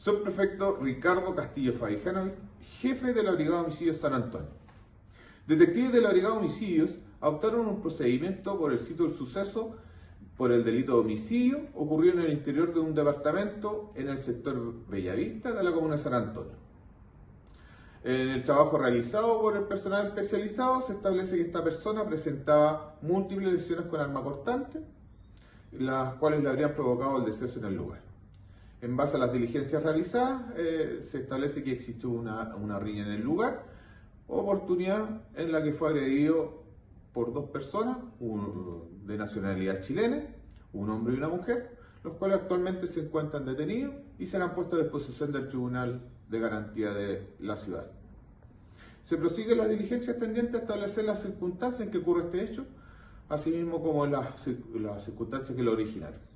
Subprefecto Ricardo Castillo Fabijanovich, jefe de la Brigada de Homicidios San Antonio. Detectives de la Brigada de Homicidios adoptaron un procedimiento por el sitio del suceso por el delito de homicidio ocurrido en el interior de un departamento en el sector Bellavista de la comuna San Antonio. En el trabajo realizado por el personal especializado se establece que esta persona presentaba múltiples lesiones con arma cortante, las cuales le habrían provocado el deceso en el lugar. En base a las diligencias realizadas, eh, se establece que existió una, riña en el lugar, oportunidad en la que fue agredido por dos personas, de nacionalidad chilena, un hombre y una mujer, los cuales actualmente se encuentran detenidos y serán puestos a disposición del Tribunal de Garantía de la ciudad. Se prosigue las diligencias tendientes a establecer las circunstancias en que ocurre este hecho, así mismo como las, las circunstancias que lo originaron.